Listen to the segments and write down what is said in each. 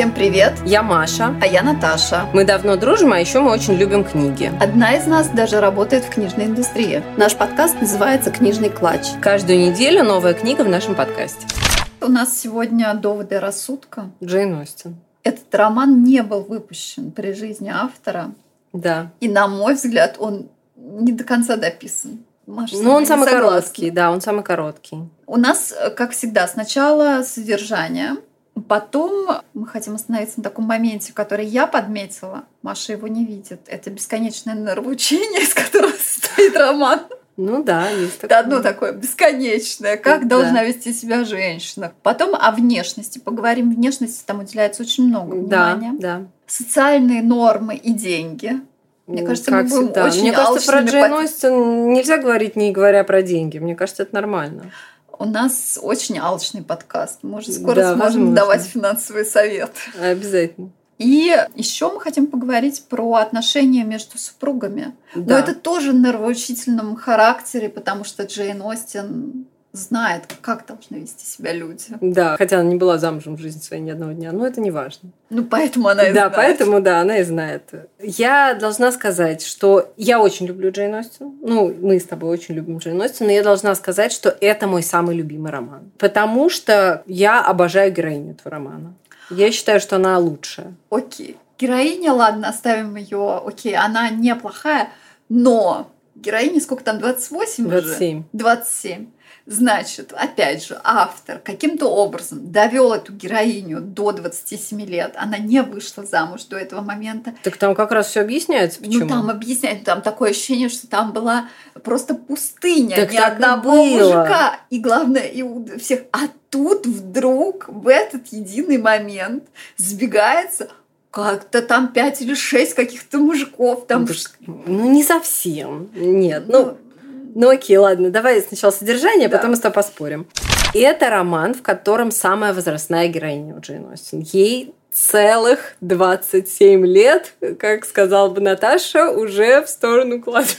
Всем привет! Я Маша. А я Наташа. Мы давно дружим, а еще мы очень любим книги. Одна из нас даже работает в книжной индустрии. Наш подкаст называется «Книжный клатч». Каждую неделю новая книга в нашем подкасте. У нас сегодня «Доводы рассудка». Джейн Остин. Этот роман не был выпущен при жизни автора. Да. И, на мой взгляд, он не до конца дописан. Маша, ну, он самый согласна. короткий, да, он самый короткий. У нас, как всегда, сначала содержание – Потом мы хотим остановиться на таком моменте, который я подметила. Маша его не видит. Это бесконечное нравоучение, из которого состоит роман. Ну да, есть такое. Одно такое бесконечное. Как да. должна вести себя женщина. Потом о внешности. Поговорим. Внешности там уделяется очень много внимания. Да, да. Социальные нормы и деньги. Мне кажется, как мы всегда. очень Мне кажется, про Джейн Остин нельзя говорить, не говоря про деньги. Мне кажется, это нормально. У нас очень алчный подкаст. Мы уже скоро да, сможем возможно. давать финансовый совет. Обязательно. И еще мы хотим поговорить про отношения между супругами. Да. Но это тоже на нравоучительном характере, потому что Джейн Остин знает, как должны вести себя люди. Да, хотя она не была замужем в жизни своей ни одного дня, но это не важно. Ну, поэтому она и да, знает. Да, поэтому, да, она и знает. Я должна сказать, что я очень люблю Джейн Остин. Ну, мы с тобой очень любим Джейн Остин, но я должна сказать, что это мой самый любимый роман. Потому что я обожаю героиню этого романа. Я считаю, что она лучшая. Окей. Героиня, ладно, оставим ее. Окей, она неплохая, но героине сколько там, 28 27. уже? 27. Значит, опять же, автор каким-то образом довел эту героиню до 27 лет. Она не вышла замуж до этого момента. Так там как раз все объясняется, почему? Ну, там объясняется, там такое ощущение, что там была просто пустыня, так ни одного мужика. И главное, и у всех. А тут вдруг в этот единый момент сбегается как-то там пять или шесть каких-то мужиков. Там... Ну, не совсем. Нет, ну, ну ну окей, ладно, давай сначала содержание, а да. потом мы с тобой поспорим. Это роман, в котором самая возрастная героиня у Джейн Остин. Ей целых 27 лет, как сказала бы Наташа, уже в сторону кладбища.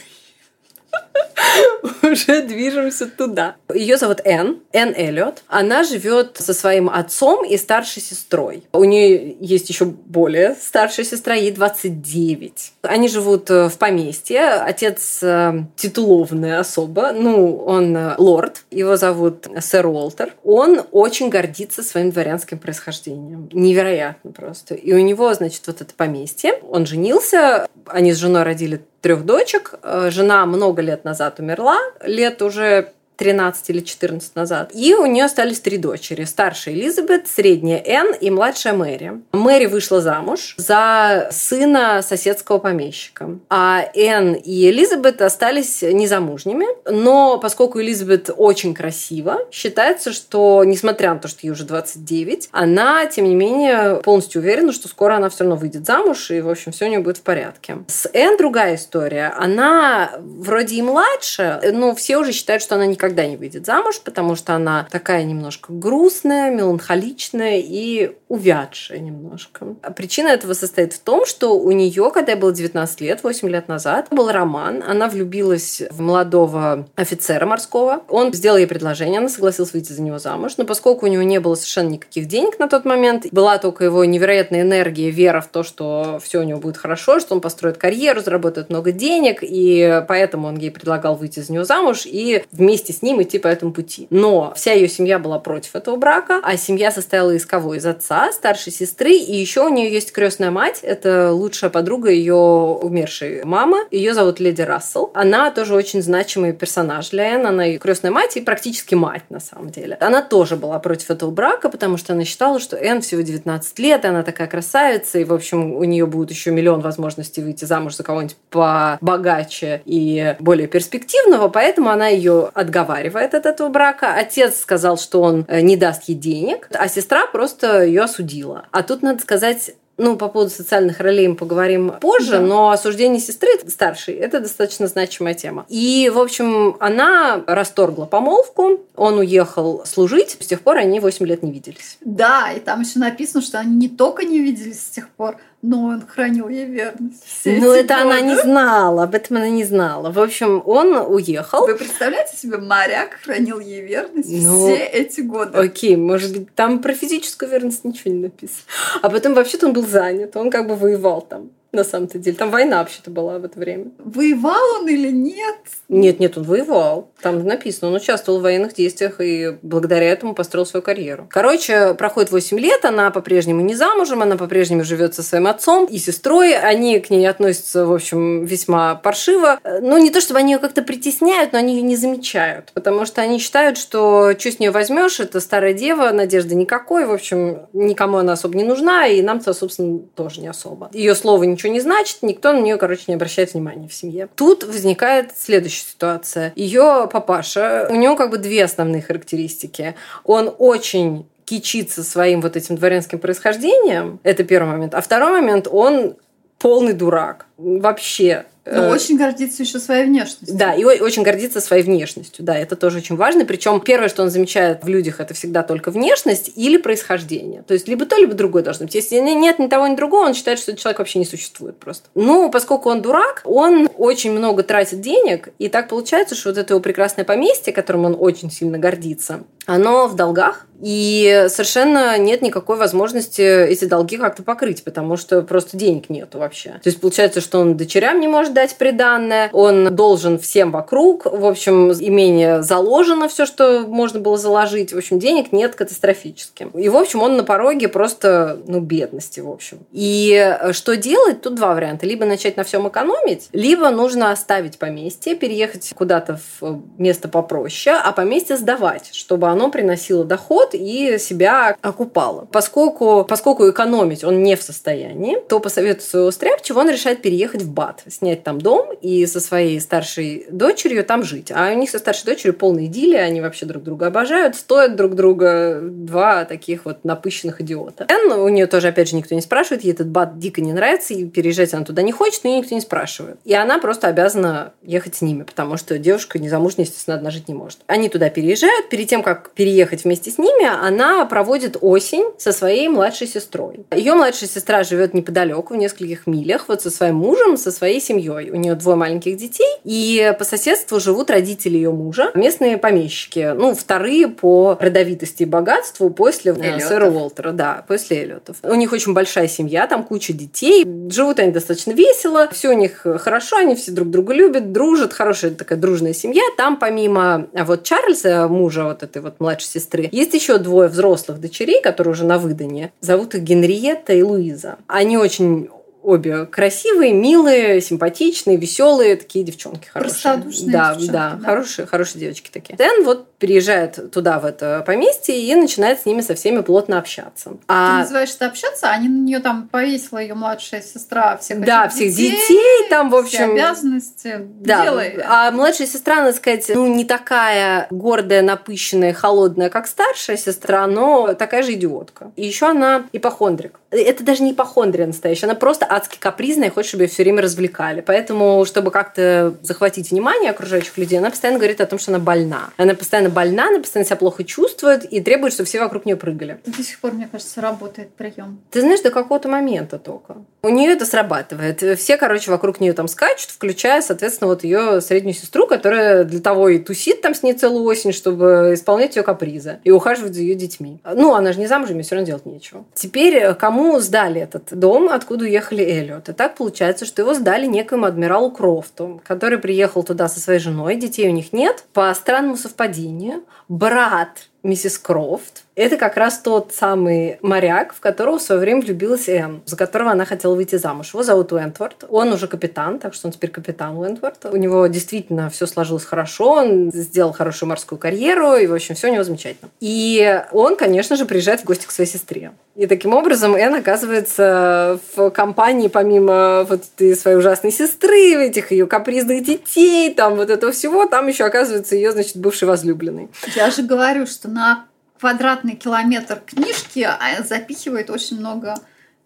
Уже движемся туда. Ее зовут Энн, Энн Эллиот. Она живет со своим отцом и старшей сестрой. У нее есть еще более старшая сестра, ей 29. Они живут э, в поместье. Отец э, титулованная особа. Ну, он э, лорд. Его зовут сэр Уолтер. Он очень гордится своим дворянским происхождением. Невероятно просто. И у него, значит, вот это поместье. Он женился. Они с женой родили трех дочек. Э, жена много лет назад умерла, лет уже 13 или 14 назад. И у нее остались три дочери. Старшая Элизабет, средняя Энн и младшая Мэри. Мэри вышла замуж за сына соседского помещика. А Энн и Элизабет остались незамужними. Но поскольку Элизабет очень красива, считается, что, несмотря на то, что ей уже 29, она, тем не менее, полностью уверена, что скоро она все равно выйдет замуж, и, в общем, все у нее будет в порядке. С Энн другая история. Она вроде и младше, но все уже считают, что она никогда никогда не выйдет замуж, потому что она такая немножко грустная, меланхоличная и увядшая немножко. А причина этого состоит в том, что у нее, когда ей было 19 лет, 8 лет назад, был роман. Она влюбилась в молодого офицера морского. Он сделал ей предложение, она согласилась выйти за него замуж. Но поскольку у него не было совершенно никаких денег на тот момент, была только его невероятная энергия, вера в то, что все у него будет хорошо, что он построит карьеру, заработает много денег, и поэтому он ей предлагал выйти за него замуж и вместе с ним идти по этому пути. Но вся ее семья была против этого брака, а семья состояла из кого? Из отца, старшей сестры, и еще у нее есть крестная мать, это лучшая подруга ее умершей мамы, ее зовут Леди Рассел. Она тоже очень значимый персонаж для Энн, она и крестная мать, и практически мать на самом деле. Она тоже была против этого брака, потому что она считала, что Энн всего 19 лет, и она такая красавица, и, в общем, у нее будет еще миллион возможностей выйти замуж за кого-нибудь побогаче и более перспективного, поэтому она ее отговаривала отговаривает от этого брака. Отец сказал, что он э, не даст ей денег, а сестра просто ее осудила. А тут надо сказать, ну, по поводу социальных ролей мы поговорим позже, да. но осуждение сестры старшей – это достаточно значимая тема. И, в общем, она расторгла помолвку, он уехал служить, с тех пор они 8 лет не виделись. Да, и там еще написано, что они не только не виделись с тех пор, но он хранил ей верность. Все Ну, это она годы. не знала, об этом она не знала. В общем, он уехал. Вы представляете себе, моряк хранил ей верность Ну, все эти годы. Окей, может быть, там про физическую верность ничего не написано. А потом вообще-то он был занят, он как бы воевал там. На самом-то деле. Там война вообще-то была в это время. Воевал он или нет? Нет, нет, он воевал. Там написано, он участвовал в военных действиях и благодаря этому построил свою карьеру. Короче, проходит 8 лет, она по-прежнему не замужем, она по-прежнему живет со своим отцом и сестрой. Они к ней относятся, в общем, весьма паршиво. Ну, не то чтобы они ее как-то притесняют, но они ее не замечают. Потому что они считают, что что с нее возьмешь, это старая дева, надежды никакой. В общем, никому она особо не нужна, и нам-то, собственно, тоже не особо. Ее слово ничего не значит, никто на нее, короче, не обращает внимания в семье. Тут возникает следующая ситуация. Ее папаша, у него как бы две основные характеристики. Он очень кичится своим вот этим дворянским происхождением. Это первый момент. А второй момент, он полный дурак. Вообще. Но Э, очень гордится еще своей внешностью. да, и очень гордится своей внешностью. Да, это тоже очень важно. Причем первое, что он замечает в людях, это всегда только внешность или происхождение. То есть либо то, либо другое должно быть. Если не- нет ни того, ни другого, он считает, что этот человек вообще не существует просто. Ну, поскольку он дурак, он очень много тратит денег, и так получается, что вот это его прекрасное поместье, которым он очень сильно гордится, оно в долгах, и совершенно нет никакой возможности эти долги как-то покрыть, потому что просто денег нету вообще. То есть получается, что он дочерям не может дать приданное, он должен всем вокруг, в общем, имение заложено все, что можно было заложить, в общем, денег нет катастрофически. И, в общем, он на пороге просто, ну, бедности, в общем. И э, что делать? Тут два варианта. Либо начать на всем экономить, либо нужно оставить поместье, переехать куда-то в место попроще, а поместье сдавать, чтобы оно приносило доход и себя окупало. Поскольку, поскольку экономить он не в состоянии, то по совету своего стряпчего он решает переехать в Бат, снять там дом и со своей старшей дочерью там жить. А у них со старшей дочерью полная идиллия, они вообще друг друга обожают, стоят друг друга два таких вот напыщенных идиота. Энн, у нее тоже, опять же, никто не спрашивает, ей этот Бат дико не нравится, и переезжать она туда не хочет, но ее никто не спрашивает. И она просто обязана ехать с ними, потому что девушка незамужняя, естественно, одна жить не может. Они туда переезжают. Перед тем, как переехать вместе с ними, она проводит осень со своей младшей сестрой. Ее младшая сестра живет неподалеку, в нескольких милях, вот со своим мужем, со своей семьей. У нее двое маленьких детей, и по соседству живут родители ее мужа, местные помещики, ну, вторые по родовитости и богатству после э, Эллиотов. сэра Уолтера, да, после Эллиотов. У них очень большая семья, там куча детей, живут они достаточно весело, все у них хорошо, они все друг друга любят, дружат, хорошая такая дружная семья. Там помимо а, вот Чарльза, мужа вот этой вот младшей сестры, есть еще двое взрослых дочерей, которые уже на выдане. Зовут их Генриетта и Луиза. Они очень обе красивые, милые, симпатичные, веселые, такие девчонки хорошие. Да, девчонки, да, да. хорошие, хорошие девочки такие. Дэн вот переезжает туда, в это поместье, и начинает с ними со всеми плотно общаться. Ты А называешь это общаться, а они на нее там повесила ее младшая сестра всех да, всех детей, там, в все общем... обязанности Да, делай. а младшая сестра, надо сказать, ну, не такая гордая, напыщенная, холодная, как старшая сестра, но такая же идиотка. И еще она ипохондрик. Это даже не ипохондрия настоящая, она просто адски капризная и хочет, чтобы ее все время развлекали. Поэтому, чтобы как-то захватить внимание окружающих людей, она постоянно говорит о том, что она больна. Она постоянно больна, она постоянно себя плохо чувствует и требует, чтобы все вокруг нее прыгали. До сих пор, мне кажется, работает прием. Ты знаешь, до какого-то момента только. У нее это срабатывает. Все, короче, вокруг нее там скачут, включая, соответственно, вот ее среднюю сестру, которая для того и тусит там с ней целую осень, чтобы исполнять ее капризы и ухаживать за ее детьми. Ну, она же не замужем, ей все равно делать нечего. Теперь э, кому сдали этот дом, откуда уехали Эллиот? И так получается, что его сдали некоему адмиралу Крофту, который приехал туда со своей женой, детей у них нет. По странному совпадению, брат миссис Крофт. Это как раз тот самый моряк, в которого в свое время влюбилась Энн, за которого она хотела выйти замуж. Его зовут Уэнтворд. Он уже капитан, так что он теперь капитан Уэнтворд. У него действительно все сложилось хорошо, он сделал хорошую морскую карьеру, и, в общем, все у него замечательно. И он, конечно же, приезжает в гости к своей сестре. И таким образом Энн оказывается в компании, помимо вот этой своей ужасной сестры, этих ее капризных детей, там вот этого всего, там еще оказывается ее, значит, бывший возлюбленный. Я же говорю, что на квадратный километр книжки а, запихивает очень много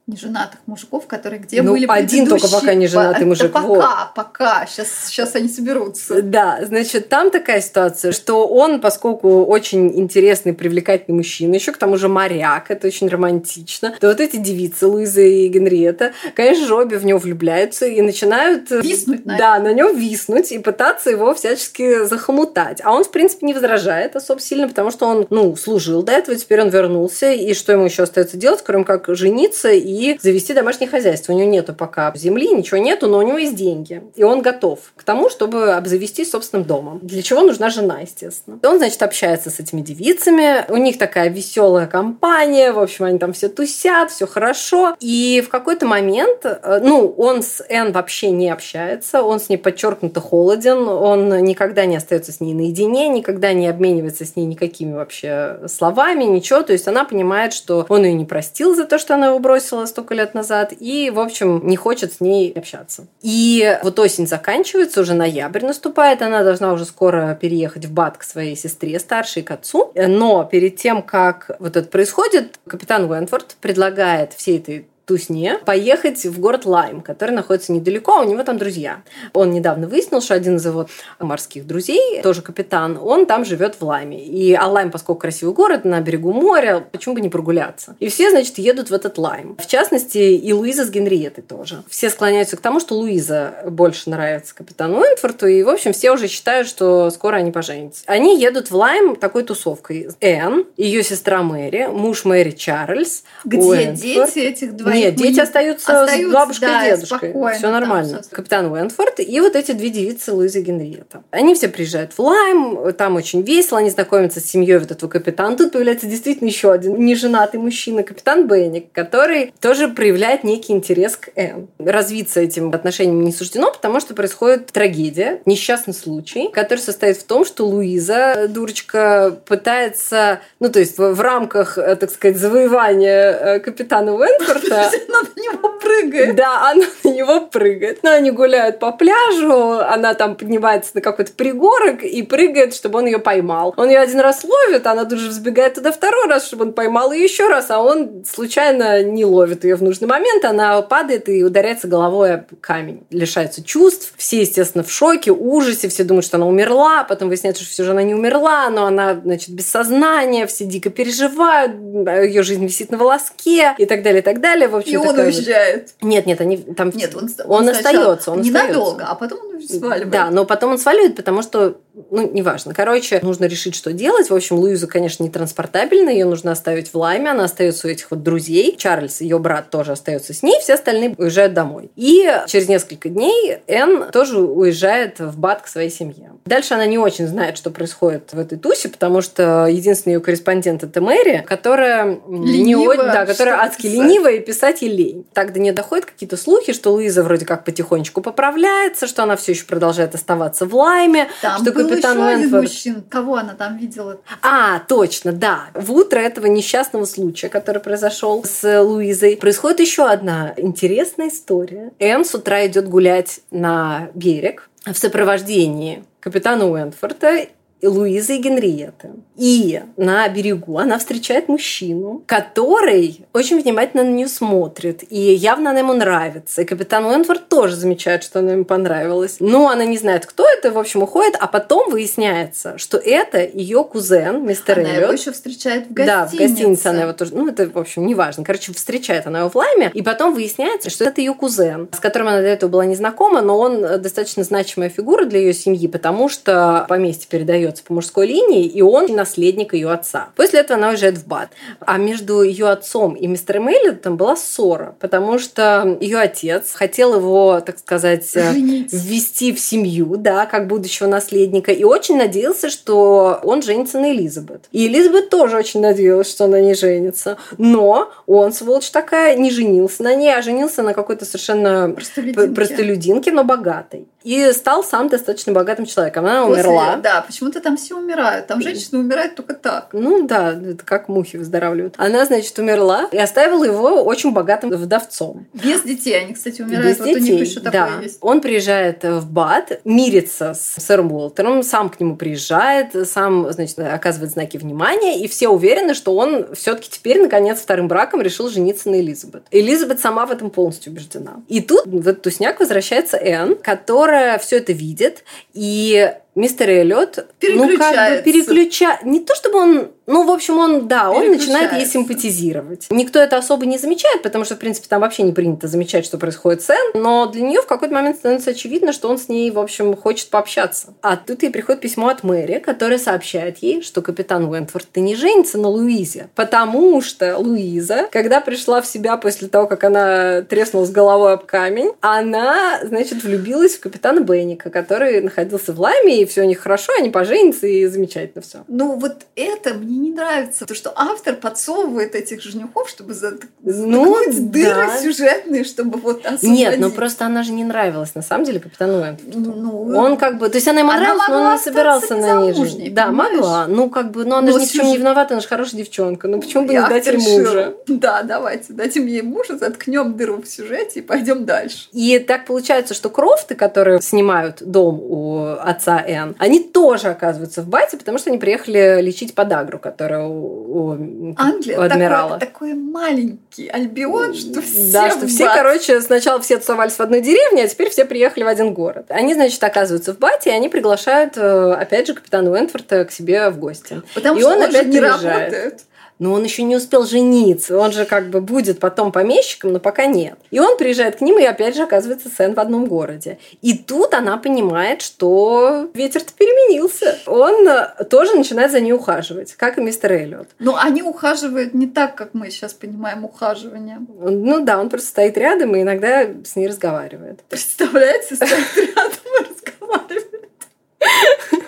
неженатых мужиков, которые где ну, были один только пока не женатый мужик. пока, вот. пока. Сейчас, сейчас они соберутся. Да, значит, там такая ситуация, что он, поскольку очень интересный, привлекательный мужчина, еще к тому же моряк, это очень романтично, то вот эти девицы, Луиза и Генриетта, конечно же, обе в него влюбляются и начинают... Виснуть на Да, на нем виснуть и пытаться его всячески захомутать. А он, в принципе, не возражает особо сильно, потому что он, ну, служил до этого, теперь он вернулся, и что ему еще остается делать, кроме как жениться и и завести домашнее хозяйство. У него нету пока земли, ничего нету, но у него есть деньги. И он готов к тому, чтобы обзавестись собственным домом. Для чего нужна жена, естественно. И он, значит, общается с этими девицами. У них такая веселая компания. В общем, они там все тусят, все хорошо. И в какой-то момент, э, ну, он с Энн вообще не общается. Он с ней подчеркнуто холоден. Он никогда не остается с ней наедине, никогда не обменивается с ней никакими вообще словами, ничего. То есть она понимает, что он ее не простил за то, что она его бросила столько лет назад, и, в общем, не хочет с ней общаться. И вот осень заканчивается, уже ноябрь наступает, она должна уже скоро переехать в Бат к своей сестре старшей, к отцу. Но перед тем, как вот это происходит, капитан Уэнфорд предлагает всей этой тусне поехать в город Лайм, который находится недалеко, а у него там друзья. Он недавно выяснил, что один из его морских друзей, тоже капитан, он там живет в Лайме. И а Лайм, поскольку красивый город, на берегу моря, почему бы не прогуляться? И все, значит, едут в этот Лайм. В частности, и Луиза с Генриетой тоже. Все склоняются к тому, что Луиза больше нравится капитану Уэнтворту, и, в общем, все уже считают, что скоро они поженятся. Они едут в Лайм такой тусовкой. Энн, ее сестра Мэри, муж Мэри Чарльз, Где Уэнтворт. дети этих двоих? Нет, дети остаются, остаются с бабушкой да, и дедушкой. Все нормально. Там, Капитан Уэнтворт и вот эти две девицы Луиза и Генриетта. Они все приезжают в Лайм, там очень весело, они знакомятся с семьей вот этого капитана. Тут появляется действительно еще один неженатый мужчина, капитан Бенвик, который тоже проявляет некий интерес к Энн. Развиться этим отношениям не суждено, потому что происходит трагедия, несчастный случай, который состоит в том, что Луиза, дурочка, пытается, ну то есть в, в рамках, э, так сказать, завоевания э, капитана Уэнфорда она на него прыгает. Да, она на него прыгает. Но они гуляют по пляжу, она там поднимается на какой-то пригорок и прыгает, чтобы он ее поймал. Он ее один раз ловит, она тут же взбегает туда второй раз, чтобы он поймал ее еще раз, а он случайно не ловит ее в нужный момент, она падает и ударяется головой об камень. Лишается чувств. Все, естественно, в шоке, ужасе, все думают, что она умерла, потом выясняется, что все же она не умерла, но она, значит, без сознания, все дико переживают, ее жизнь висит на волоске и так далее, и так далее. В общем, и он уезжает. Нет, нет, они там... Нет, он, он, он остается. Он ненадолго, а потом он сваливает. Да, но потом он сваливает, потому что, ну, неважно. Короче, нужно решить, что делать. В общем, Луизу, конечно, не транспортабельно, ее нужно оставить в Лайме, она остается у этих вот друзей. Чарльз, ее брат, тоже остается с ней, все остальные уезжают домой. И через несколько дней Энн тоже уезжает в Бат к своей семье. Дальше она не очень знает, что происходит в этой тусе, потому что единственный ее корреспондент это Мэри, которая не очень, да, которая адски писать. ленивая и ей лень. Так до нее доходят какие-то слухи, что Луиза вроде как потихонечку поправляется, что она все еще продолжает оставаться в лайме, там что был капитан еще Уэнфорд... мужчин. Кого она там видела? А, точно, да. В утро этого несчастного случая, который произошел с Луизой, происходит еще одна интересная история. Энн с утра идет гулять на берег в сопровождении капитана Уэнфорда Луизы и Генриетты. И на берегу она встречает мужчину, который очень внимательно на нее смотрит. И явно она ему нравится. И капитан Уэнфорд тоже замечает, что она ему понравилась. Но она не знает, кто это, в общем, уходит. А потом выясняется, что это ее кузен, мистер Она Эллиот. его еще встречает в гостинице. Да, в гостинице она его тоже... Ну, это, в общем, неважно. Короче, встречает она его в лайме. И потом выясняется, что это ее кузен, с которым она до этого была незнакома, но он достаточно значимая фигура для ее семьи, потому что поместье передается по мужской линии, и он наследник ее отца. После этого она уезжает в Бат. А между ее отцом и мистером Эллиотом была ссора, потому что ее отец хотел его, так сказать, э, Женить. ввести в семью, да, как будущего наследника, и очень надеялся, что он женится на Элизабет. И Элизабет тоже очень надеялась, что она не женится. Но он, сволочь такая, не женился на ней, а женился на какой-то совершенно простолюдинке, простолюдинке но богатой. И стал сам достаточно богатым человеком. Она После- умерла. Да, почему-то там все умирают. Там женщины умирают только так. Ну да, это как мухи выздоравливают. Она, значит, умерла и оставила его очень богатым вдовцом. Без детей. Они, кстати, умирают. Без вот у них детей, еще да. такое есть. Он приезжает в Бат, мирится с сэром Уолтером, сам к нему приезжает, сам, значит, оказывает знаки внимания, и все уверены, что он все-таки теперь, наконец, вторым браком решил жениться на Элизабет. Элизабет сама в этом полностью убеждена. И тут в этот тусняк возвращается Энн, которая все это видит, и мистер Эллиот, ну, как бы переключа... Не то, чтобы он... Ну, в общем, он, да, он начинает ей симпатизировать. Никто это особо не замечает, потому что, в принципе, там вообще не принято замечать, что происходит с Энн, но для нее в какой-то момент становится очевидно, что он с ней, в общем, хочет пообщаться. А тут ей приходит письмо от Мэри, которое сообщает ей, что капитан Уэнтфорд ты не женится на Луизе, потому что Луиза, когда пришла в себя после того, как она треснула с головой об камень, она, значит, влюбилась в капитана Бенника, который находился в Лайме, и все у них хорошо, они поженятся, и замечательно все. Ну, вот это мне не нравится. То, что автор подсовывает этих женихов, чтобы зат- Ну, дыры да. сюжетные, чтобы вот освободить. Нет, ну просто она же не нравилась, на самом деле, капитану Уэнтфорду. Ну, Он как бы, то есть она ему Она нравилась, но он не собирался на ней жить. Да, понимаешь? могла. Ну, как бы, но она Но же ни в чем не виновата, она же хорошая девчонка. Ну, почему бы не дать ей мужа? Да, давайте, дадим ей мужа, заткнем дыру в сюжете и пойдем дальше. И так получается, что Крофты, которые снимают дом у отца Энн, они тоже оказываются в бате, потому что они приехали лечить подагру, которая у, у- Англия у адмирала. такой, такой маленький альбион, что все Да, что все, бат. короче, сначала все тусовались в одной деревне, а теперь все приехали в один город. Они, значит, оказываются в Бате, и они приглашают, э, опять же, капитана Уэнтфорта к себе в гости. Потому И что он он, опять не приезжает. работает. Но он еще не успел жениться. Он же как бы будет потом помещиком, но пока нет. И он приезжает к ним, и опять же оказывается Сэн в одном городе. И тут она понимает, что ветер-то переменился. Он э, тоже начинает за ней ухаживать, как и мистер Эллиот. Но они ухаживают не так, как мы сейчас понимаем ухаживание. Ну да, он просто стоит рядом и иногда с ней разговаривает. Представляете, стоит рядом и разговаривает.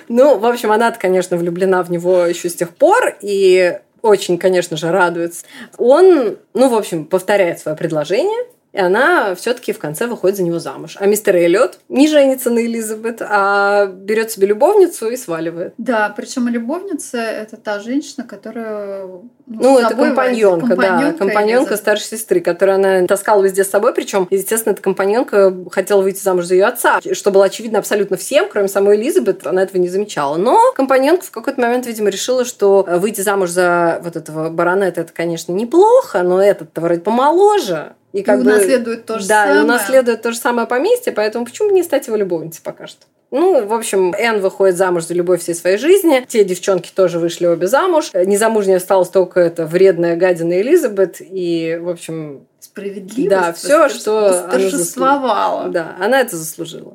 Ну, в общем, она-то, конечно, влюблена в него еще с тех пор, и очень, конечно же, радуется. Он, ну, в общем, повторяет свое предложение, и она все-таки в конце выходит за него замуж. А мистер Эллиот не женится на Элизабет, а берет себе любовницу и сваливает. Да, причем любовница это та женщина, которая Ну, с это компаньонка, возит. да, компаньонка Элизабет. старшей сестры, которую она таскала везде с собой, причем, естественно, эта компаньонка хотела выйти замуж за ее отца, что было очевидно абсолютно всем, кроме самой Элизабет, она этого не замечала. Но компаньонка в какой-то момент, видимо, решила, что выйти замуж за вот этого баронета, это, конечно, неплохо, но этот-то вроде помоложе. И, И как бы, унаследует то же да, и самое. унаследует то же самое поместье, поэтому почему бы не стать его любовницей пока что? Ну, в общем, Энн выходит замуж за любовь всей своей жизни. Те девчонки тоже вышли обе замуж. Незамужней осталась только эта вредная гадина Элизабет. И, в общем, Справедливость Да, всё, что она торжествовала. да, она это заслужила.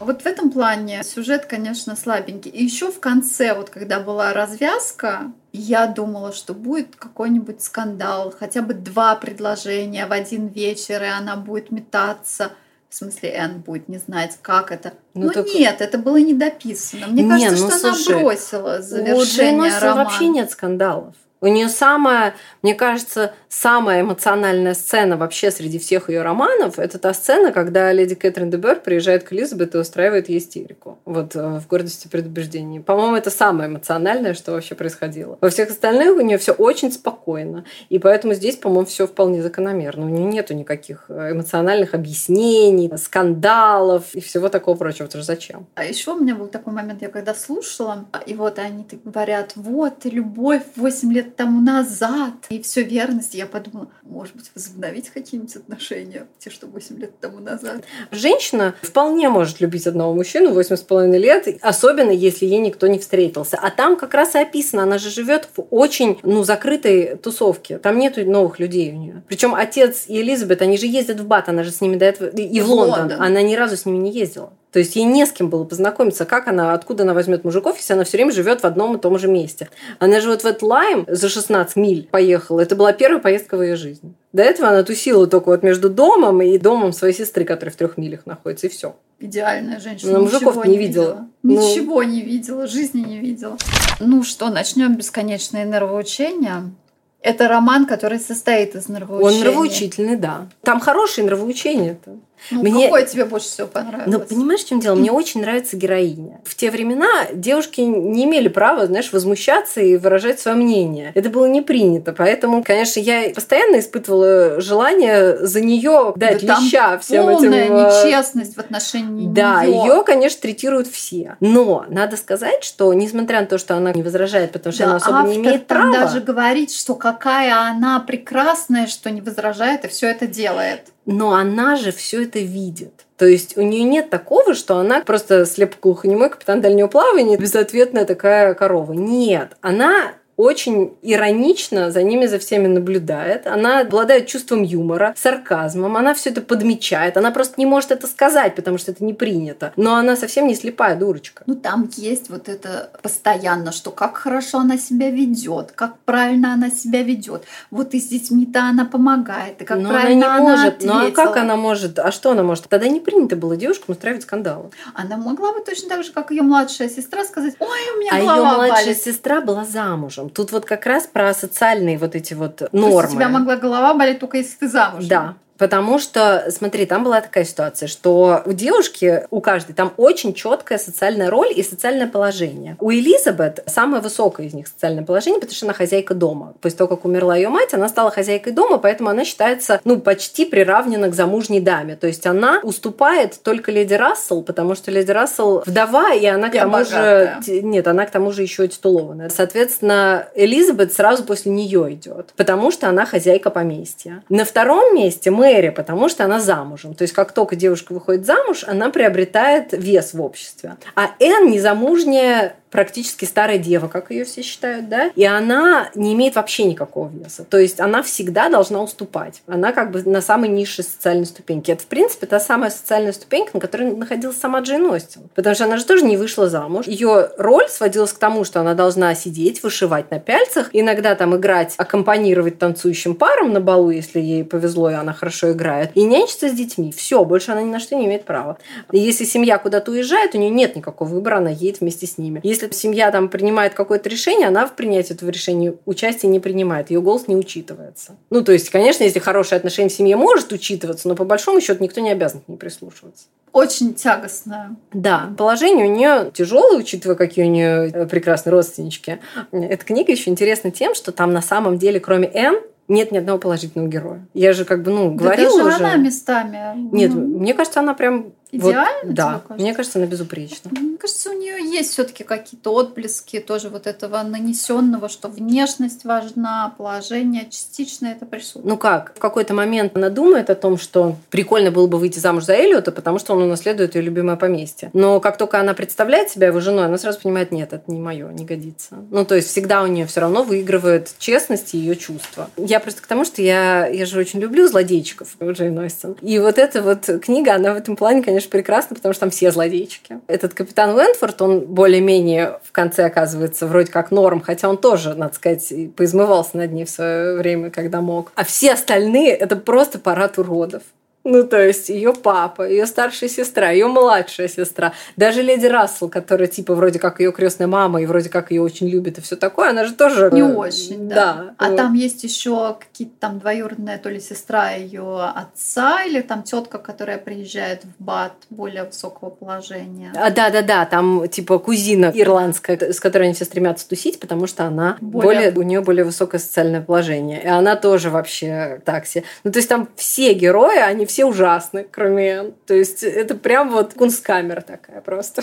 Вот в этом плане сюжет, конечно, слабенький. И еще в конце, вот когда была развязка, я думала, что будет какой-нибудь скандал, хотя бы два предложения в один вечер, и она будет метаться. В смысле, Энн будет не знать, как это. Ну, Но так- нет, это было не дописано. Мне Не, кажется, ну, что слушай, она бросила У Джейн завершение романа. вообще нет скандалов. У нее самая, мне кажется, самая эмоциональная сцена вообще среди всех ее романов это та сцена, когда леди Кэтрин де приезжает к Элизабет и устраивает ей истерику. Вот э, в гордости и предубеждении. По-моему, это самое эмоциональное, что вообще происходило. Во всех остальных у нее все очень спокойно. И поэтому здесь, по-моему, все вполне закономерно. У нее нету никаких э, эмоциональных объяснений, скандалов и всего такого прочего. Потому что зачем? А еще у меня был такой момент, я когда слушала, и вот они говорят, вот любовь 8 лет тому назад, и все верность. Я подумала, может быть, возобновить какие-нибудь отношения, те, что 8 лет тому назад. Женщина вполне может любить одного мужчину 8,5 лет, особенно если ей никто не встретился. А там как раз и описано, она же живет в очень ну, закрытой тусовке. Там нету новых людей у нее. Причем отец и Элизабет, они же ездят в Бат, она же с ними до этого... И в В Лондон. Лондон. Она ни разу с ними не ездила. То есть ей не с кем было познакомиться. Как она, откуда она возьмет мужиков, если она все время живет в одном и том же месте? Она живет в этот Лайм за 16 миль поехала. Это была первая поездка в ее жизни. До этого она тусила только вот между домом и домом своей сестры, которая в трех милях находится, и все. Идеальная женщина. Но мужиков ничего не видела. Ну. Ничего не видела, жизни не видела. Ну что, начнем бесконечные нервоучения. Это роман, который состоит из нравоучения. Он нравоучительный, да. Там хорошие нравоучения. -то. Ну, Мне... какой тебе больше всего понравилось? Ну, понимаешь, в чем дело? Мне очень нравится героиня. В те времена девушки не имели права, знаешь, возмущаться и выражать свое мнение. Это было не принято. Поэтому, конечно, я постоянно испытывала желание за нее дать да леща всем полная этим. Э, нечестность в отношении Да, ее, конечно, третируют все. Но надо сказать, что несмотря на то, что она не возражает, потому что да, она особо не имеет права. даже говорит, что какая она прекрасная, что не возражает и все это делает но она же все это видит. То есть у нее нет такого, что она просто слепоглухонемой капитан дальнего плавания, безответная такая корова. Нет, она очень иронично за ними за всеми наблюдает. Она обладает чувством юмора, сарказмом, она все это подмечает. Она просто не может это сказать, потому что это не принято. Но она совсем не слепая дурочка. Ну там есть вот это постоянно, что как хорошо она себя ведет, как правильно она себя ведет. Вот и с детьми-то она помогает, и как но правильно она не она может. Ответила. Ну а как она может? А что она может? Тогда не принято было девушкам устраивать скандалы. Она могла бы точно так же, как ее младшая сестра, сказать: Ой, у меня а голова ее младшая болит. сестра была замужем замужем. Тут вот как раз про социальные вот эти вот нормы. То есть у тебя могла голова болеть только если ты замужем. Да, Потому что, смотри, там была такая ситуация, что у девушки, у каждой, там очень четкая социальная роль и социальное положение. У Элизабет самое высокое из них социальное положение, потому что она хозяйка дома. После того, как умерла ее мать, она стала хозяйкой дома, поэтому она считается, ну, почти приравнена к замужней даме. То есть она уступает только леди Рассел, потому что леди Рассел вдова, и она к Я тому богатая. же... Нет, она к тому же еще и титулованная. Соответственно, Элизабет сразу после нее идет, потому что она хозяйка поместья. На втором месте мы Мэри, потому что она замужем. То есть как только девушка выходит замуж, она приобретает вес в обществе. А Энн незамужняя практически старая дева, как ее все считают, да, и она не имеет вообще никакого веса. То есть она всегда должна уступать. Она как бы на самой низшей социальной ступеньке. Это, в принципе, та самая социальная ступенька, на которой находилась сама Джейн Остин. Потому что она же тоже не вышла замуж. Ее роль сводилась к тому, что она должна сидеть, вышивать на пяльцах, иногда там играть, аккомпанировать танцующим парам на балу, если ей повезло, и она хорошо играет, и нянчиться с детьми. Все, больше она ни на что не имеет права. Если семья куда-то уезжает, у нее нет никакого выбора, она едет вместе с ними. Если если семья там принимает какое-то решение, она в принятии этого решения участия не принимает, ее голос не учитывается. Ну, то есть, конечно, если хорошие отношения в семье может учитываться, но по большому счету никто не обязан к ней прислушиваться. Очень тягостное. Да, положение у нее тяжелое, учитывая, какие у нее э, прекрасные родственнички. Эта книга еще интересна тем, что там на самом деле, кроме Н, нет ни одного положительного героя. Я же как бы, ну, говорила да даже уже. она местами. Нет, ну... мне кажется, она прям Идеально? Вот, да, мне кажется, она безупречна. Мне кажется, у нее есть все-таки какие-то отблески тоже вот этого нанесенного, что внешность важна, положение частично это присутствует. Ну как? В какой-то момент она думает о том, что прикольно было бы выйти замуж за Эллиота, потому что он унаследует ее любимое поместье. Но как только она представляет себя его женой, она сразу понимает, нет, это не мое, не годится. Ну то есть всегда у нее все равно выигрывает честность и ее чувства. Я просто к тому, что я, я же очень люблю злодейчиков Джейн Остин. И вот эта вот книга, она в этом плане, конечно, конечно, прекрасно, потому что там все злодейчики. Этот капитан Уэнфорд, он более-менее в конце оказывается вроде как норм, хотя он тоже, надо сказать, поизмывался над ней в свое время, когда мог. А все остальные — это просто парад уродов. Ну, то есть ее папа, ее старшая сестра, ее младшая сестра, даже леди Рассел, которая типа вроде как ее крестная мама и вроде как ее очень любит и все такое, она же тоже не очень, да. да. А вот. там есть еще какие-то там двоюродная то ли сестра ее отца или там тетка, которая приезжает в Бат более высокого положения. А, да, да, да, там типа кузина ирландская, с которой они все стремятся тусить, потому что она более, более у нее более высокое социальное положение, и она тоже вообще такси. Ну то есть там все герои, они все ужасны, кроме Энн. То есть это прям вот кунсткамера такая просто.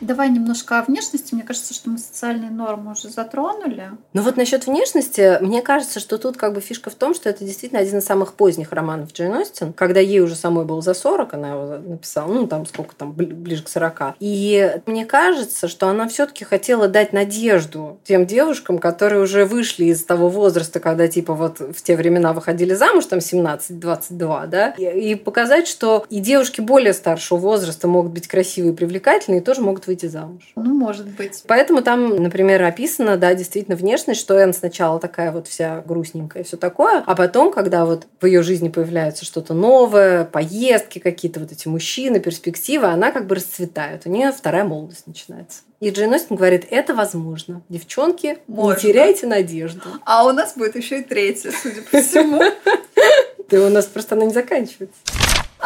Давай немножко о внешности. Мне кажется, что мы социальные нормы уже затронули. Ну вот насчет внешности, мне кажется, что тут как бы фишка в том, что это действительно один из самых поздних романов Джейн Остин, когда ей уже самой было за 40, она его написала, ну там сколько там, ближе к 40. И мне кажется, что она все таки хотела дать надежду тем девушкам, которые уже вышли из того возраста, когда типа вот в те времена выходили замуж, там 17-22, да, и показать, что и девушки более старшего возраста могут быть красивые и привлекательные, и тоже могут может выйти замуж. Ну, может быть. Поэтому там, например, описано, да, действительно внешность, что Энн сначала такая вот вся грустненькая и все такое, а потом, когда вот в ее жизни появляется что-то новое, поездки какие-то, вот эти мужчины, перспективы, она как бы расцветает. У нее вторая молодость начинается. И Джейн Остин говорит, это возможно. Девчонки, Можно. не теряйте надежду. А у нас будет еще и третья, судя по всему. Да у нас просто она не заканчивается.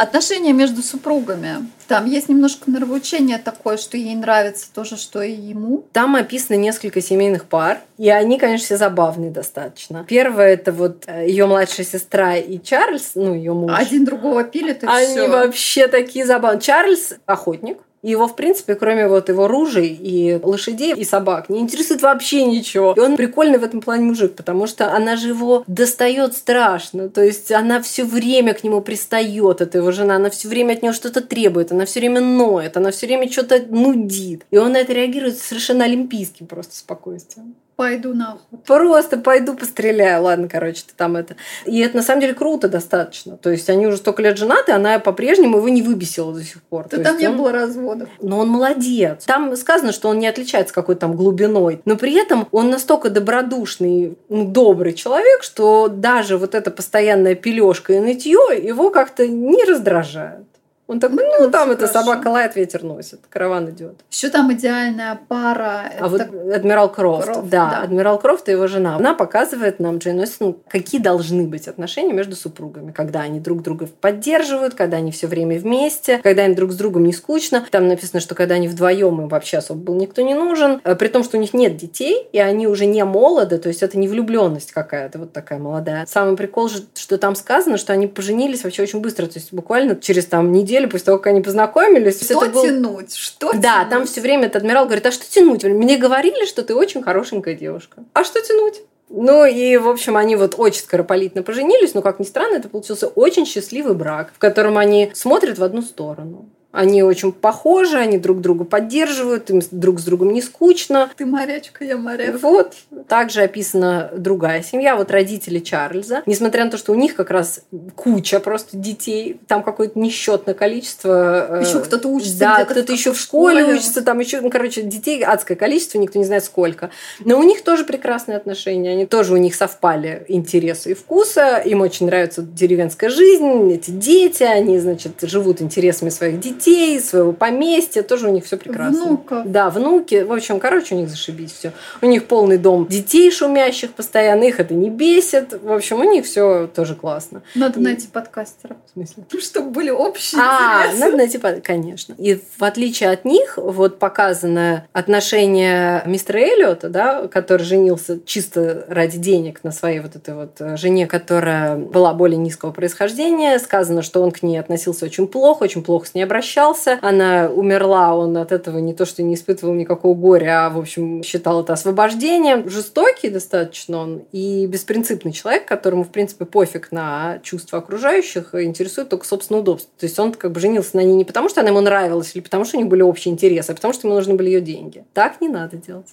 Отношения между супругами. Там есть немножко нравоучение такое, что ей нравится то же, что и ему. Там описано несколько семейных пар, и они, конечно, все забавные достаточно. Первое это вот э, ее младшая сестра и Чарльз, ну ее муж. Один другого пилит и Они все. вообще такие забавные. Чарльз охотник, его, в принципе, кроме вот его ружей и лошадей и собак, не интересует вообще ничего. И он прикольный в этом плане мужик, потому что она же его достает страшно. То есть она все время к нему пристает, это его жена, она все время от него что-то требует, она все время ноет, она все время что-то нудит. И он на это реагирует совершенно олимпийским просто спокойствием пойду на охоту. Просто пойду постреляю. Ладно, короче, ты там это. И это на самом деле круто достаточно. То есть они уже столько лет женаты, она по-прежнему его не выбесила до сих пор. Да То там не он... было разводов. Но он молодец. Там сказано, что он не отличается какой-то там глубиной. Но при этом он настолько добродушный, ну, добрый человек, что даже вот эта постоянная пележка и нытье его как-то не раздражает. Он такой, ну, ну там это собака лает, ветер носит, караван идет. Еще там идеальная пара. А вот Адмирал Крофт, Крофт да, да, Адмирал Крофт и его жена. Она показывает нам, Джейн Остин, какие должны быть отношения между супругами, когда они друг друга поддерживают, когда они все время вместе, когда им друг с другом не скучно. Там написано, что когда они вдвоем, им вообще особо был никто не нужен, э, при том, что у них нет детей, и они уже не молоды, то есть это не влюбленность какая-то вот такая молодая. Самый прикол же, что там сказано, что они поженились вообще очень быстро, то есть буквально через там неделю неделю после того, как они познакомились. Что это тянуть? Что Да, тянуть? там все время этот адмирал говорит, а что тянуть? Мне говорили, что ты очень хорошенькая девушка. А что тянуть? Ну и, в общем, они вот очень скорополитно поженились, но, как ни странно, это получился очень счастливый брак, в котором они смотрят в одну сторону. Они очень похожи, они друг друга поддерживают, им друг с другом не скучно. Ты морячка, я моряк. Вот. Также описана другая семья, вот родители Чарльза. Несмотря на то, что у них как раз куча просто детей, там какое-то несчетное количество. Э, еще кто-то учится. Да, кто-то еще в школе, школе учится, там еще, ну, короче, детей адское количество, никто не знает сколько. Но у них тоже прекрасные отношения, они тоже у них совпали интересы и вкуса, им очень нравится деревенская жизнь, эти дети, они, значит, живут интересами своих детей, детей, своего поместья, тоже у них все прекрасно. Внуков. Да, внуки. В общем, короче, у них зашибись все. У них полный дом детей шумящих постоянно, их это не бесит. В общем, у них все тоже классно. Надо и... найти подкастеров. В смысле? Чтобы были общие А, интересы. надо найти, конечно. И в отличие от них, вот показано отношение мистера Эллиота, да, который женился чисто ради денег на своей вот этой вот жене, которая была более низкого происхождения. Сказано, что он к ней относился очень плохо, очень плохо с ней обращался обращался. Она умерла, он от этого не то, что не испытывал никакого горя, а, в общем, считал это освобождением. Жестокий достаточно он и беспринципный человек, которому, в принципе, пофиг на чувства окружающих, интересует только собственное удобство. То есть он как бы женился на ней не потому, что она ему нравилась, или потому, что у них были общие интересы, а потому, что ему нужны были ее деньги. Так не надо делать.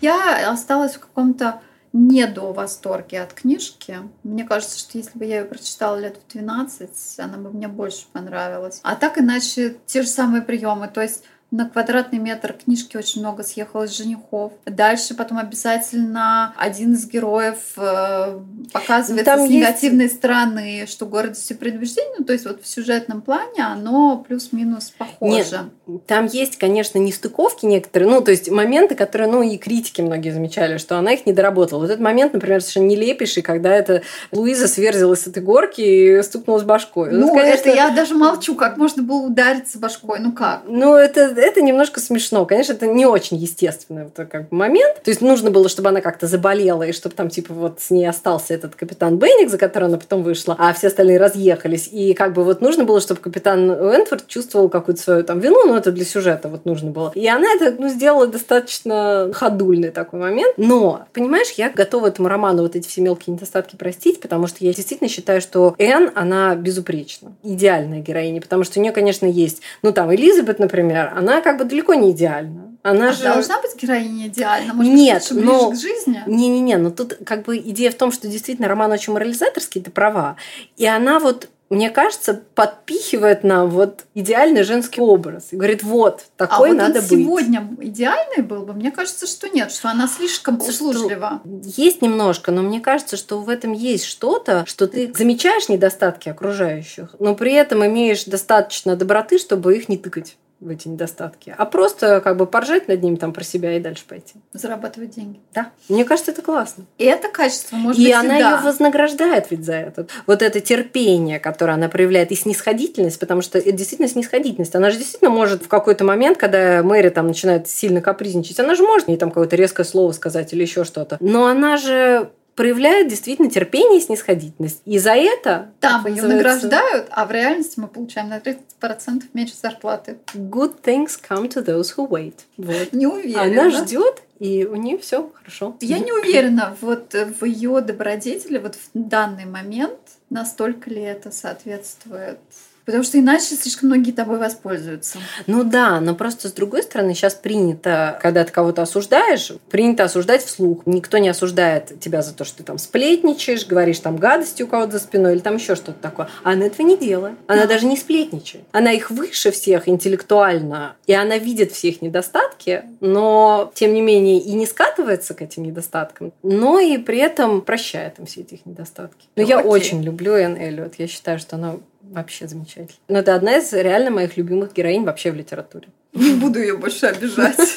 Я осталась в каком-то не до восторге от книжки. Мне кажется, что если бы я ее прочитала лет в 12, она бы мне больше понравилась. А так иначе те же самые приемы. То есть на квадратный метр книжки очень много съехалось женихов. Дальше потом обязательно один из героев э, показывается Там с есть... негативной стороны, что гордость и предубеждение. Ну, то есть вот в сюжетном плане оно плюс-минус похоже. Нет, там есть, конечно, нестыковки некоторые, ну, то есть моменты, которые, ну, и критики многие замечали, что она их не доработала. Вот этот момент, например, совершенно нелепейший, когда это Луиза сверзилась с этой горки и стукнулась башкой. Ну, ну конечно... это я даже молчу, как можно было удариться башкой, ну как? Ну, это это немножко смешно. Конечно, это не очень естественный вот, как бы, момент. То есть нужно было, чтобы она как-то заболела, и чтобы там, типа, вот с ней остался этот капитан Бенник, за который она потом вышла, а все остальные разъехались. И как бы вот нужно было, чтобы капитан Уэнтфорд чувствовал какую-то свою там вину, но это для сюжета вот нужно было. И она это, ну, сделала достаточно ходульный такой момент. Но, понимаешь, я готова этому роману вот эти все мелкие недостатки простить, потому что я действительно считаю, что Энн, она безупречна. Идеальная героиня, потому что у нее, конечно, есть, ну, там, Элизабет, например, она она как бы далеко не идеальна. Она а же... должна быть героиня идеальна? Может Нет, быть, но... к жизни? Не-не-не, но тут как бы идея в том, что действительно роман очень морализаторский, ты права. И она вот мне кажется, подпихивает нам вот идеальный женский образ. И говорит, вот, такой а вот надо он быть. сегодня идеальный был бы? Мне кажется, что нет, что она слишком услужлива. Что есть немножко, но мне кажется, что в этом есть что-то, что ты замечаешь недостатки окружающих, но при этом имеешь достаточно доброты, чтобы их не тыкать в эти недостатки, а просто как бы поржать над ним там про себя и дальше пойти. Зарабатывать деньги. Да. Мне кажется, это классно. И это качество может и быть она всегда. ее вознаграждает ведь за это. Вот это терпение, которое она проявляет, и снисходительность, потому что это действительно снисходительность. Она же действительно может в какой-то момент, когда Мэри там начинает сильно капризничать, она же может ей там какое-то резкое слово сказать или еще что-то. Но она же проявляет действительно терпение и снисходительность. И за это... Там ее называется, награждают, а в реальности мы получаем на 30% меньше зарплаты. Good things come to those who wait. Вот. Не уверена. Она ждет, и у нее все хорошо. Я не уверена вот в ее добродетели вот в данный момент, настолько ли это соответствует Потому что иначе слишком многие тобой воспользуются. Ну да, но просто с другой стороны, сейчас принято, когда ты кого-то осуждаешь, принято осуждать вслух. Никто не осуждает тебя за то, что ты там сплетничаешь, говоришь там гадости у кого-то за спиной или там еще что-то такое. А она этого не делает. Она Да. даже не сплетничает. Она их выше всех интеллектуально, и она видит все их недостатки, но тем не менее и не скатывается к этим недостаткам, но и при этом прощает им все эти их недостатки. Но Ну, я окей. очень люблю Энн Эллиот. Я считаю, что она вообще замечательная. Но это одна из реально моих любимых героинь вообще в литературе. Не буду ее больше обижать.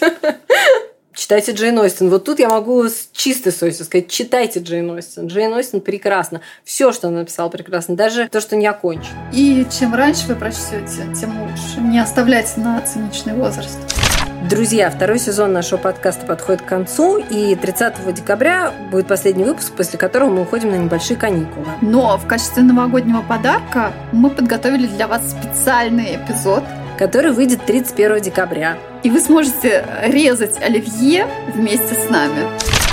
Читайте Джейн Остин. Вот тут я могу с чистой совестью сказать, читайте Джейн Остин. Джейн Остин прекрасно. Все, что она написала, прекрасно. Даже то, что не окончено. И чем раньше вы прочтете, тем лучше. Не оставляйте на циничный возраст. Друзья, второй сезон нашего подкаста подходит к концу, и 30 декабря будет последний выпуск, после которого мы уходим на небольшие каникулы. Но в качестве новогоднего подарка мы подготовили для вас специальный эпизод. который выйдет 31 декабря. И вы сможете резать оливье вместе с нами.